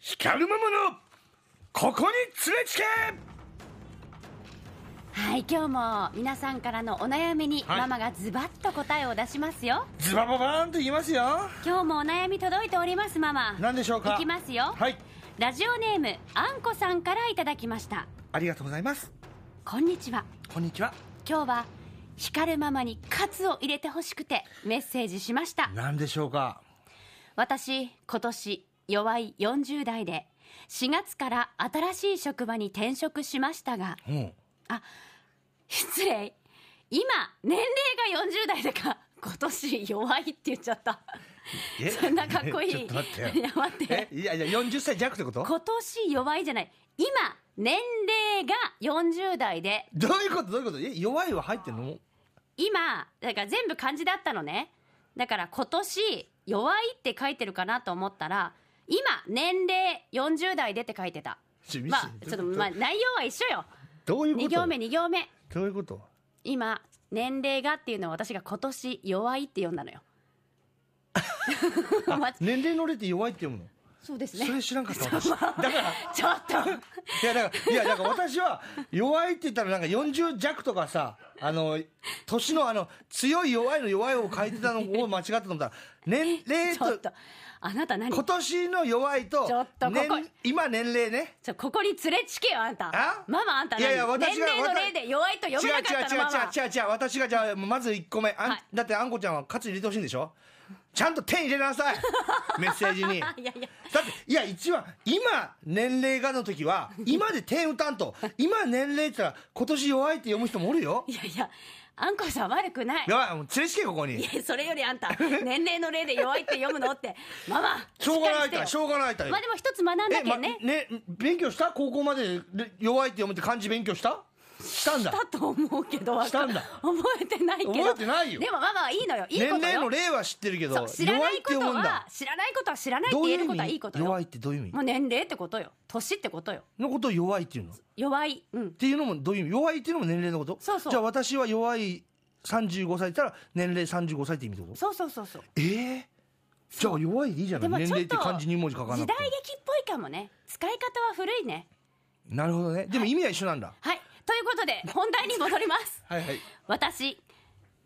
光るママのここに連れつけ！はい今日も皆さんからのお悩みにはい。ママがズバッと答えを出しますよ。ズバババーンと言いますよ。今日もお悩み届いておりますママ。何でしょうか？いきますよ。はい。ラジオネームあんこさんからいただきました。ありがとうございます。こんにちは。こんにちは。今日は光るママにカツを入れてほしくてメッセージしました。何でしょうか？私今年弱い40代で4月から新しい職場に転職しましたがう。んあ失礼。今年齢が40代でか今年弱いって言っちゃった。え？そんなかっこいい。ちょっと待ってよ。いや待っえ？ていやいや40歳弱ってこと？今年弱いじゃない。今年齢が40代で。どういうこと？どういうこと？え？弱いは入ってんの？今だから全部漢字だったのね。だから今年弱いって書いてるかなと思ったら今年齢40代でって書いてた。まあちょっとまあ内容は一緒よ。2どういうこと？行目2行目。どういうこと？今年齢がっていうのは私が今年弱いって読んだのよ。ま年齢の例って弱いって読むの？そうですね。それ知らんかった私。だからちょっと。いやだからいやだから私は弱いって言ったらなんか40弱とかさあの年のあの強い弱いの弱いを書いてたのを間違ったと思ったら年齢と ちょっとあなた何？今年の弱いとちょっとここ。年今年齢ね。ちょここに連れちけよあんた。あ？ママあんた何？いやいや私が年齢の例で弱いとなかったのママ違う違う違う違う。違う私がじゃあまず1個目あん、はいだってあんこちゃんはカツ入れてほしいんでしょ？ちゃんと点入れなさい。メッセージに。いやいやだっていや一番今年齢がの時は 今で点打たんと今年齢って言ったら今年弱いって読む人もおるよ。いやいやあんこさん悪くない。やばい。もう連れてけここに。いやそれよりあんた 年齢の例で弱いって読むのってママしょうがないたい。しょうがないたい。まあでも一つ学んだけんね、ね勉強した？高校までで弱いって読むって漢字勉強した？したんだ。だと思うけどわかしたんだ。覚えてないけど。覚えてないよ。でもママはいいのよ。いい年ことよ。齢の例は知ってるけど知らな弱いっていことは知らないことは知らないって言えることはいい味ことよ。弱いってどういう意味？もう年齢ってことよ。年ってことよ。のことを弱いっていうの？っ弱い。うん。ていうのもどういう意味？弱いっていうのも年齢のこと？そうそう。じゃあ私は弱い35歳って言ったら年齢35歳って意味ってこと？そうそうそうそう。ええじゃあ弱いでいいじゃない。年齢って漢字2文字書かな時くて代劇っぽいかもね。使い方は古いね。なるほどね。でも意味は一緒なんだ。はいということで本題に戻ります。はいはい。私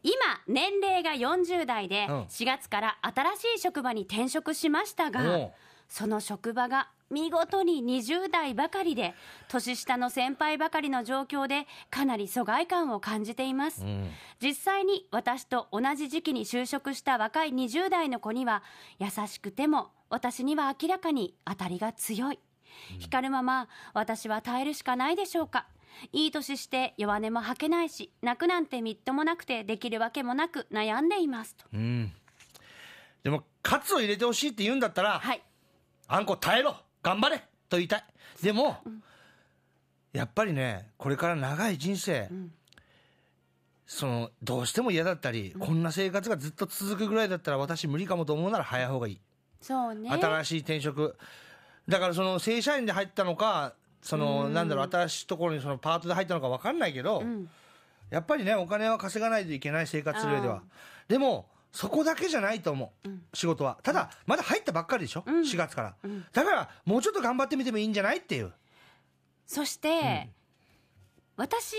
今年齢が40代でうん。4月から新しい職場に転職しましたおがう。その職場が見事に20代ばかりで年下の先輩ばかりの状況でかなり疎外感を感じています、うん。実際に私と同じ時期に就職した若い20代の子には優しくても私には明らかに当たりが強い、光るまま私は耐えるしかないでしょうかいい年して弱音も吐けないし泣くなんてみっともなくてできるわけもなく悩んでいますと。うん。でもカツを入れてほしいって言うんだったら、はい。あんこ耐えろ頑張れと言いたい。でも、やっぱりねこれから長い人生、ん。そのどうしても嫌だったり、こんな生活がずっと続くぐらいだったら私無理かもと思うなら早い方がいい、そうね。新しい転職。だからその正社員で入ったのかその、なんだろう新しいところにそのパートで入ったのか分かんないけど、ん。やっぱりねお金は稼がないといけない生活する上では。でもそこだけじゃないと思う、仕事は。ただまだ入ったばっかりでしょ、4月から、だからもうちょっと頑張ってみてもいいんじゃないっていう。そして、私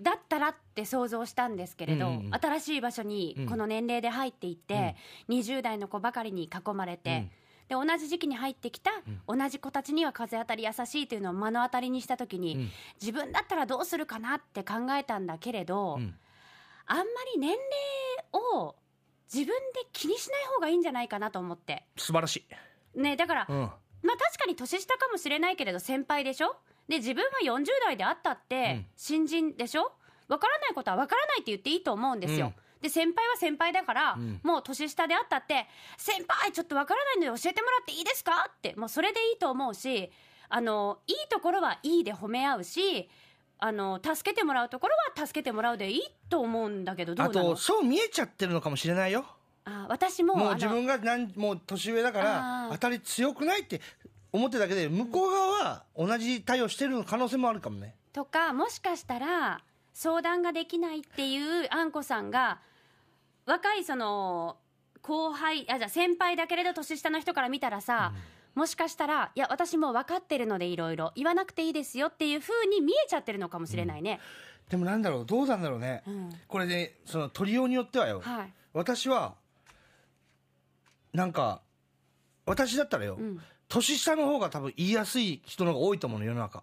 だったらって想像したんですけれど、うんうんうん。新しい場所にこの年齢で入っていって、20代の子ばかりに囲まれて、で同じ時期に入ってきた、同じ子たちには風当たり優しいというのを目の当たりにした時に、ん。自分だったらどうするかなって考えたんだけれど、ん。あんまり年齢を自分で気にしない方がいいんじゃないかなと思って。素晴らしい、ね、だから、うん、まあ確かに年下かもしれないけれど先輩でしょ？で自分は40代であったって新人でしょ？わからないことはわからないって言っていいと思うんですよ、うんで先輩は先輩だから、ん。もう年下であったって先輩ちょっとわからないので教えてもらっていいですか？ってもうそれでいいと思うしあのいいところはいいで褒め合うしあの助けてもらうところは助けてもらうでいいと思うんだけどどうあなの？とそう見えちゃってるのかもしれないよ。あ私ももう自分がなんもう年上だから当たり強くないって思ってるだけで向こう側は同じ対応してる可能性もあるかもね。とかもしかしたら相談ができないっていうあんこさんが若いその後輩あじゃあ先輩だけれど年下の人から見たらさ、もしかしたらいや私も分かってるのでいろいろ言わなくていいですよっていうふうに見えちゃってるのかもしれないね、でもなんだろうどうなんだろうね、うん。これねその取りようによってはよ、はい。私はなんか私だったらよ、うん。年下の方が多分言いやすい人の方が多いと思うの世の中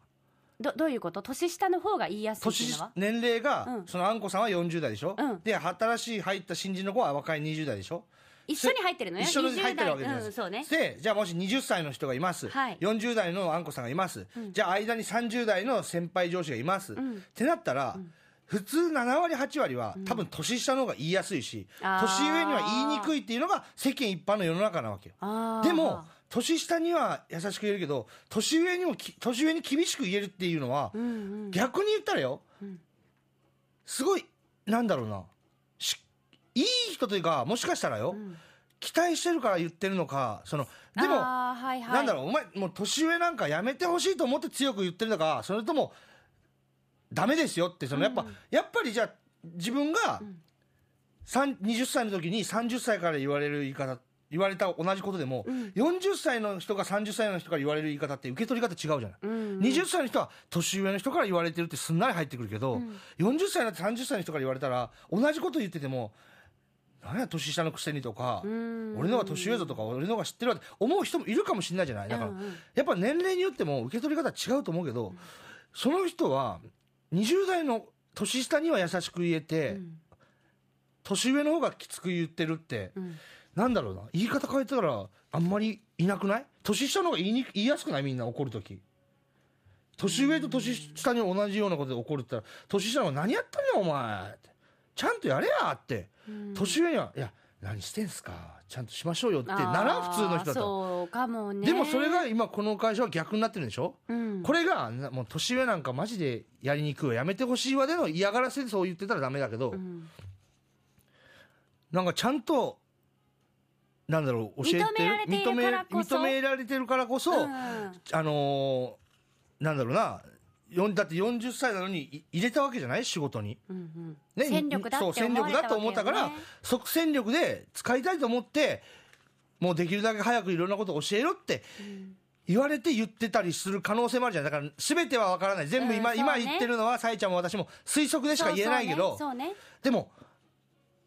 どどういうこと？年下の方が言いやすいっていう年のは？年齢が、うん。そのあんこさんは40代でしょ、うん。で新しい入った新人の子は若い20代でしょ？一緒に入ってるのよ。一緒に入ってるわけじゃない20代うん、そうね。でじゃあもし20歳の人がいます、はい。40代のあんこさんがいます、じゃあ間に30代の先輩上司がいます、ん。ってなったら、普通7割8割は多分年下の方が言いやすいし、あー。年上には言いにくいっていうのが世間一般の世の中なわけよ。あー。でも年下には優しく言えるけど年上にもき年上に厳しく言えるっていうのは、うんうん。逆に言ったらよ、すごいなんだろうな。しいい人というかもしかしたらよ、期待してるから言ってるのかそのでもはいはい、なんだろうお前もう年上なんかやめてほしいと思って強く言ってるのかそれともダメですよってそのやっぱ、やっぱりじゃあ自分が、三20歳の時に30歳から言われる言い方言われた同じことでも、40歳の人が30歳の人から言われる言い方って受け取り方違うじゃない、うん。20歳の人は年上の人から言われてるってすんなり入ってくるけど、40歳になって30歳の人から言われたら同じこと言ってても何や年下のくせにとか、ん。俺の方が年上ぞとか俺の方が知ってるわって思う人もいるかもしれないじゃない。だから、うんうん。やっぱ年齢によっても受け取り方違うと思うけど、その人は20代の年下には優しく言えて、年上の方がきつく言ってるって、んなんだろうな。言い方変えたらあんまりいなくない？年下の方が言いに言いやすくない？みんな怒る時。年上と年下に同じようなことで怒るって言ったら年下の方が何やったんやお前ちゃんとやれやって、年上にはいや何してんすか？ちゃんとしましょうよってなら普通の人だそうかもね。でもそれが今この会社は逆になってるんでしょ、うん。これがなもう年上なんかマジでやりにくいわやめてほしいわでの嫌がらせでそう言ってたらダメだけど、ん。なんかちゃんとなんだろう教えてる？認められているからこそ。認められてるからこそ、うん。あのーなんだろうな。だって40歳なのにい入れたわけじゃない？仕事に、うんうん。ね、戦力だそう戦力だと思ったから、即戦力で使いたいと思ってもうできるだけ早くいろんなことを教えろって言われて言ってたりする可能性もあるじゃん。だから全ては分からない。全部今,、うんそうね。今言ってるのはさえちゃんも私も推測でしか言えないけど。そうね。そうね。でも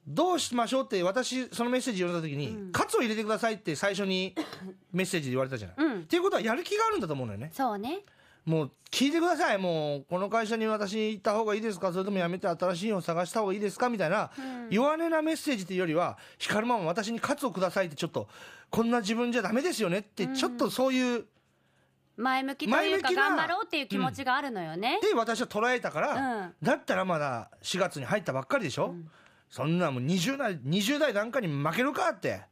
どうしましょうって私そのメッセージ読んだ時に、カツを入れてくださいって最初に メッセージで言われたじゃない、うん。っていうことはやる気があるんだと思うのよね。そうね。もう聞いてください。もうこの会社に私行った方がいいですか？それともやめて新しいのを探した方がいいですか？みたいな、弱音なメッセージというよりは光ママ私にカツをくださいってちょっとこんな自分じゃダメですよねってちょっとそういう、前向きというか頑張ろうっていう気持ちがあるのよね、で私は捉えたから、うん。だったらまだ4月に入ったばっかりでしょ、そんなもう20代 ,20 代なんかに負けるかって、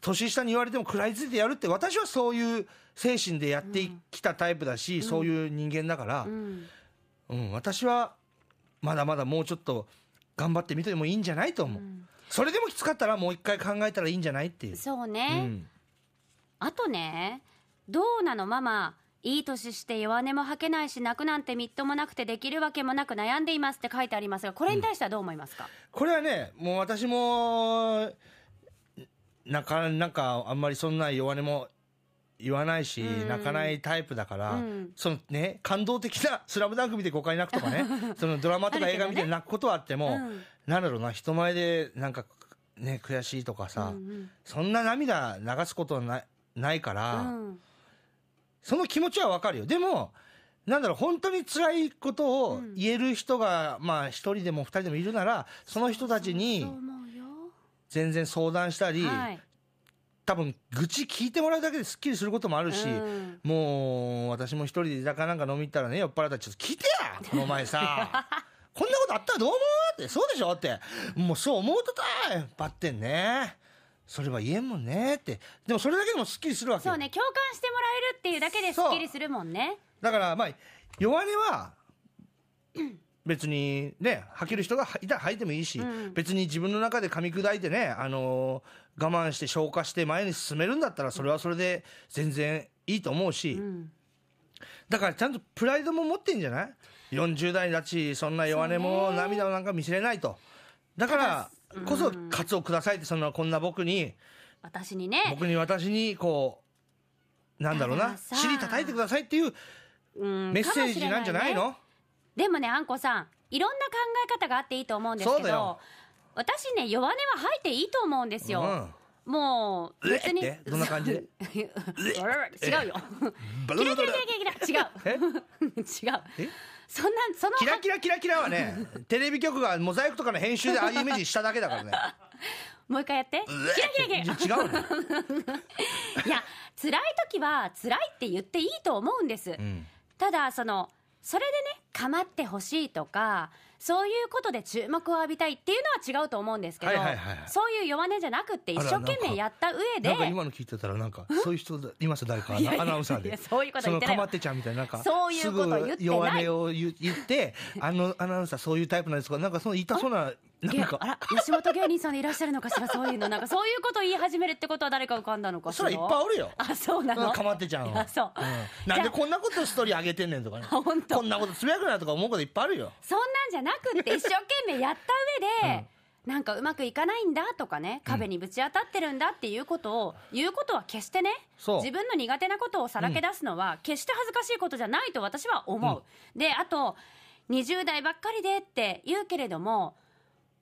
年下に言われても食らいついてやるって私はそういう精神でやってきたタイプだし、そういう人間だから、うん。うん、私はまだまだもうちょっと頑張ってみてもいいんじゃないと思う、それでもきつかったらもう一回考えたらいいん。じゃないっていう、そううね、ん、あとねどうなのママいい年して弱音も吐けないし泣くなんてみっともなくてできるわけもなく悩んでいますって書いてありますがこれに対してはどう思いますか、これはねもう私もなんかなんかあんまりそんな弱音も言わないし、うん。泣かないタイプだから、うん。そのね感動的な 「スラムダンク見て5回泣くとかね そのドラマとか映画見て泣くことはあっても、うん。なんだろうな人前でなんかね悔しいとかさ、うん。そんな涙流すことはないないから、うんその気持ちはわかるよ。でもなんだろう本当に辛いことを言える人が、まあ一人でも二人でもいるならその人たちに全然相談したり、はい。多分愚痴聞いてもらうだけですっきりすることもあるし、うん。もう私も一人で居酒屋なんか飲み行ったらね酔っ払ったらちょっと聞いてやこの前さ。こんなことあったらどう思うって。そうでしょって。もうそう思うとた。いばってんねそれは言えんもんねって。でもそれだけでもすっきりするわけよ。そうね共感してもらえるっていうだけですっきりするもんね。だからまあ弱音は 別にね吐ける人がいたら吐いてもいいし、うん。別に自分の中で噛み砕いてね、あのー我慢して消化して前に進めるんだったらそれはそれで全然いいと思うし、うん。だからちゃんとプライドも持ってんじゃない？40代だしそんな弱音も涙なんか見せれないと。だからこそカツをくださいってそんなこんな僕に。私にね。僕に私にこなんだろうな。尻叩いてくださいっていううんメッセージなんじゃないの？ね。でもねあんこさんいろんな考え方があっていいと思うんですけど私ね弱音は吐いていいと思うんですよ、もう別にうえ？ってどんな感じ？で違うよ。バキラキラキラキラ。違う。え？違う。え？そんなそのキラキラキラキラはね テレビ局がモザイクとかの編集でああいうイメージしただけだからね。もう一回やって。キラキラキラ違うね いや辛い時は辛いって言っていいと思うんです、ん。ただそのそれでね構ってほしいとかそういうことで注目を浴びたいっていうのは違うと思うんですけど、はいはいはいはい。そういう弱音じゃなくって一生懸命やった上でなんか今の聞いてたらなんかそういう人います誰かアナアナウンサーで。そういうこと言ってないそのかまってちゃんみたいななんかそういうこと言ってない。弱音を言言ってあのアナウンサーそういうタイプなんですかなんかその痛そうななんか。あら吉本芸人さんでいらっしゃるのかしらそういうの。なんかそういうことを言い始めるってことは誰か浮かんだのかしら。それいっぱいおるよ。あそうなの？かまってちゃんはあそう、うん。なんでこんなことストーリー上げてんねんとかね。あ 本当。こんなことつぶやくなとか思うこといっぱいあるよ。そんなんじゃなくって一生懸命やった上で、なんかうまくいかないんだとかね壁にぶち当たってるんだっていうことを言うことは決してねそう。自分の苦手なことをさらけ出すのは決して恥ずかしいことじゃないと私は思う、であと20代ばっかりでって言うけれども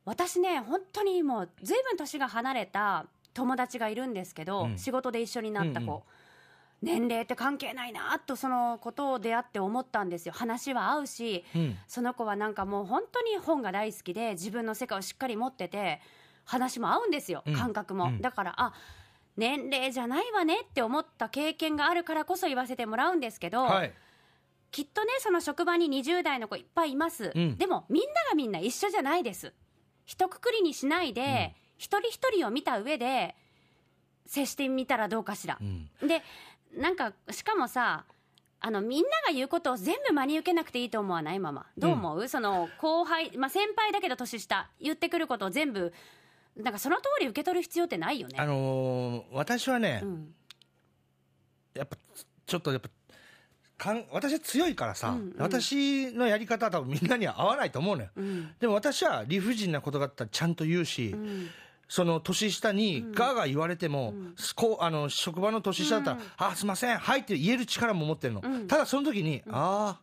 私ね本当にもう随分年が離れた友達がいるんですけど、うん。仕事で一緒になった子、うんうん。年齢って関係ないなとそのことを出会って思ったんですよ。話は合うし、うん。その子はなんかもう本当に本が大好きで自分の世界をしっかり持ってて話も合うんですようん。感覚も、うん。だからあ年齢じゃないわねって思った経験があるからこそ言わせてもらうんですけど、はい。きっとねその職場に20代の子いっぱいいます、うん。でもみんながみんな一緒じゃないです一括りにしないで、一人一人を見た上で接してみたらどうかしら、うん。でなんかしかもさあのみんなが言うことを全部真に受けなくていいと思わない？ママ。どう思う、その後輩、まあ、先輩だけど年下言ってくることを全部なんかその通り受け取る必要ってないよね？あのー私はねうん。やっぱちょっとやっぱかん私は強いからさ、うんうん。私のやり方は多分みんなには合わないと思うのよ、うん。でも私は理不尽なことがあったらちゃんと言うし、うん。その年下にガーガー言われても、こうあの職場の年下だったら「あすいませんはい」って言える力も持ってるの、うん。ただその時に、ああ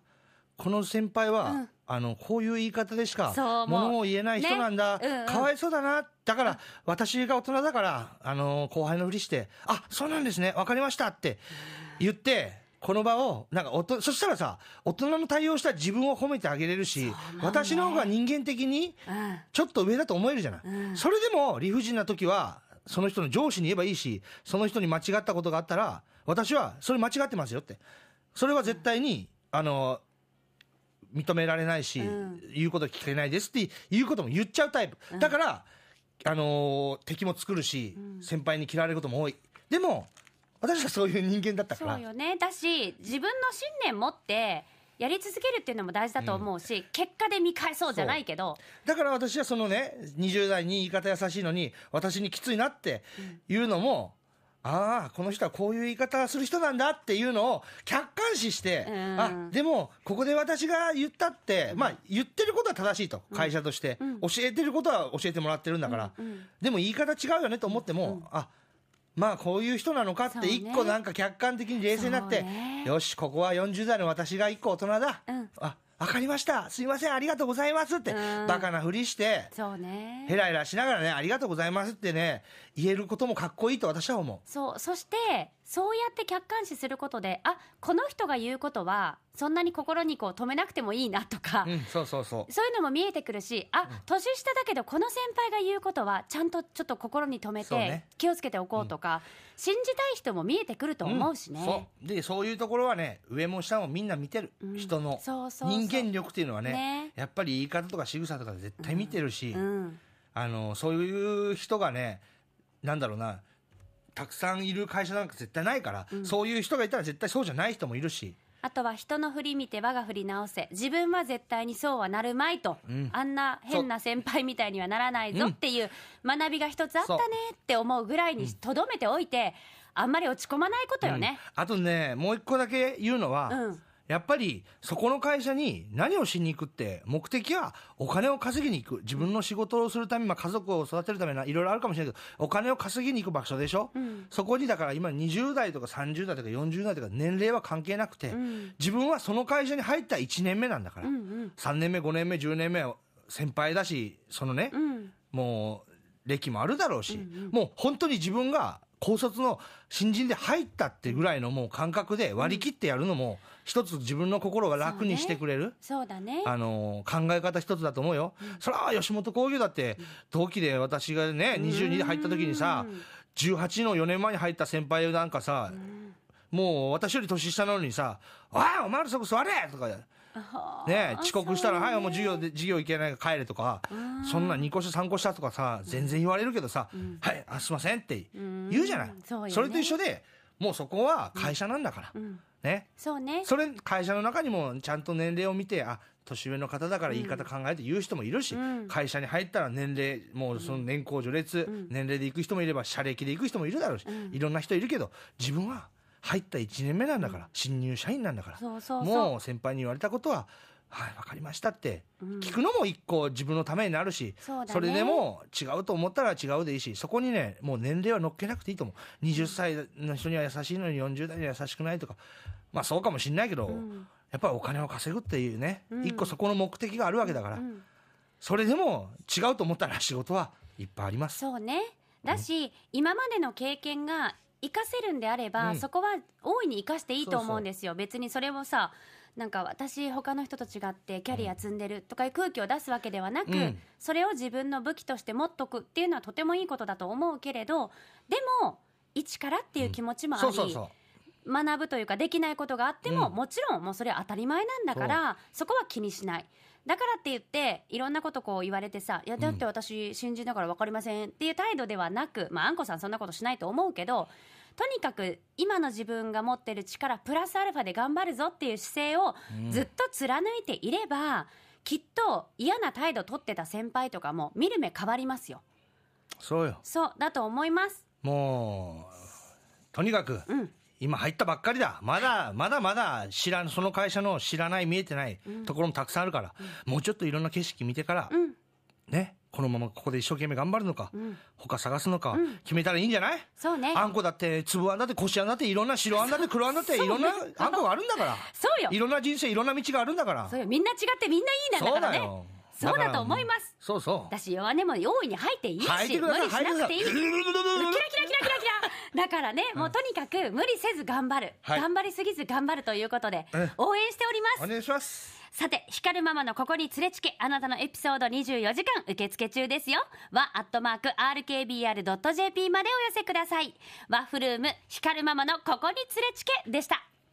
この先輩は、うん。あのこういう言い方でしか物を言えない人なんだ、ね。うんうん。かわいそうだな。だから私が大人だからあの後輩のふりして「あそうなんですね。分かりました」って言ってこの場をなんかおとそしたらさ大人の対応したら自分を褒めてあげれるし、私の方が人間的にうん。ちょっと上だと思えるじゃない、うん。それでも理不尽な時はその人の上司に言えばいいしその人に間違ったことがあったら私はそれ間違ってますよって。それは絶対にあの認められないし、うん。言うこと聞けないですっていうことも言っちゃうタイプ。だから、あの敵も作るし、先輩に嫌われることも多い。でも私はそういう人間だったから。そうよね。だし自分の信念持ってやり続けるっていうのも大事だと思うし、結果で見返そうじゃないけど。だから私はそのね20代に言い方優しいのに私にきついなっていうのも、ああこの人はこういう言い方する人なんだっていうのを客観視して、うん。あでもここで私が言ったって、まあ言ってることは正しいと会社として、教えてることは教えてもらってるんだから、でも言い方違うよねと思っても、あまあこういう人なのかって一個なんか客観的に冷静になって、ね。よしここは40代の私が一個大人だ、うん。あわかりました。すいませんありがとうございますって、うん。バカなふりしてそうね。ヘラヘラしながらねありがとうございますってね言えることもかっこいいと私は思う。そうそしてそうやって客観視することであこの人が言うことはそんなに心にこう止めなくてもいいなとか、うんそうそうそう。そういうのも見えてくるしあ、年下だけどこの先輩が言うことはちゃんとちょっと心に留めて気をつけておこうとか、信じたい人も見えてくると思うしね、うでそういうところはね上も下もみんな見てる、うん。人のそうそうそう。人間力っていうのはねね。やっぱり言い方とか仕草とか絶対見てるし、うん。あのそういう人がねなんだろうなたくさんいる会社なんか絶対ないから、そういう人がいたら絶対そうじゃない人もいるし。あとは人の振り見て我が振り直せ。自分は絶対にそうはなるまいと、うん。あんな変な先輩みたいにはならないぞっていう学びが一つあったねって思うぐらいにとどめておいてあんまり落ち込まないことよね。うん。あとねもう一個だけ言うのは、うんやっぱりそこの会社に何をしに行くって目的はお金を稼ぎに行く。自分の仕事をするため、まあ、家族を育てるためないろいろあるかもしれないけどお金を稼ぎに行く場所でしょ、うん。そこにだから今20代とか30代とか40代とか年齢は関係なくて、うん。自分はその会社に入った1年目なんだから、うんうん。3年目5年目10年目は先輩だしそのね、うん。もう歴もあるだろうし、うんうん。もう本当に自分が高卒の新人で入ったってぐらいのもう感覚で割り切ってやるのも一つ自分の心が楽にしてくれる、そうだね。あの考え方一つだと思うよ、それは吉本興業だって同期で私がね22で入った時にさ18の4年前に入った先輩なんかさ、もう私より年下なのにさ「おいお前らそこ座れ!」とかあね遅刻したら「そうねはいもう授業で授業行けないから帰れ」とかそんな2個下3個下とかさ全然言われるけどさ「はいあすいません」って言うじゃない、それと一緒でもうそこは会社なんだから、うん。ね。そうね。それ会社の中にもちゃんと年齢を見てあ年上の方だから言い方考えて言う人もいるし、うん。会社に入ったら年齢もうその年功序列、年齢で行く人もいれば社歴で行く人もいるだろうし、いろん。な人いるけど自分は入った1年目なんだから、新入社員なんだから。そうそうそう。もう先輩に言われたことははい分かりましたって。聞くのも一個自分のためになるし、そうだね。れでも違うと思ったら違うでいいしそこにねもう年齢は乗っけなくていいと思う。20歳の人には優しいのに40代には優しくないとか。まあそうかもしんないけど、ん。やっぱりお金を稼ぐっていうね、うん。一個そこの目的があるわけだから、うん。それでも違うと思ったら仕事はいっぱいあります。そうね。だし、今までの経験が活かせるんであれば、うん。そこは大いに活かしていいと思うんですよ。別にそれをさなんか私他の人と違ってキャリア積んでるとかいう空気を出すわけではなく、うん。それを自分の武器として持っとくっていうのはとてもいいことだと思うけれどでも一からっていう気持ちもあり、そうそうそう。学ぶというかできないことがあっても、うん。もちろんもうそれは当たり前なんだからそこは気にしないだからって言っていろんなことこう言われてさ「いやだって私新人だから分かりません」っていう態度ではなくまああんこさんそんなことしないと思うけどとにかく今の自分が持ってる力プラスアルファで頑張るぞっていう姿勢をずっと貫いていれば、きっと嫌な態度取ってた先輩とかも見る目変わりますよ。そうよ。そうだと思います。もうとにかく、うん今入ったばっかりだ。まだまだまだ知らんその会社の知らない見えてないところもたくさんあるから、もうちょっといろんな景色見てから、うん。ねこのままここで一生懸命頑張るのか、ん。他探すのかん。決めたらいいんじゃない、そうね。あんこだって粒あんだってこしあんだっていろんな白あんだって黒あんだっていろんなあんこがあるんだから。そうよ。いろんな人生いろんな道があるんだから。そうよ。みんな違ってみんないいなんだからね。よ。そうだと思います。そうそう。だし弱音も大いに入っていいし無理しなくていい だからね、もうとにかく無理せず頑張る、はい。頑張りすぎず頑張るということで。え応援しております。お願いします。さて光るママのここに連れつけあなたのエピソード24時間受付中ですよ。はアットマーク RKBR.jp までお寄せください。ワッフルーム光るママのここに連れつけでした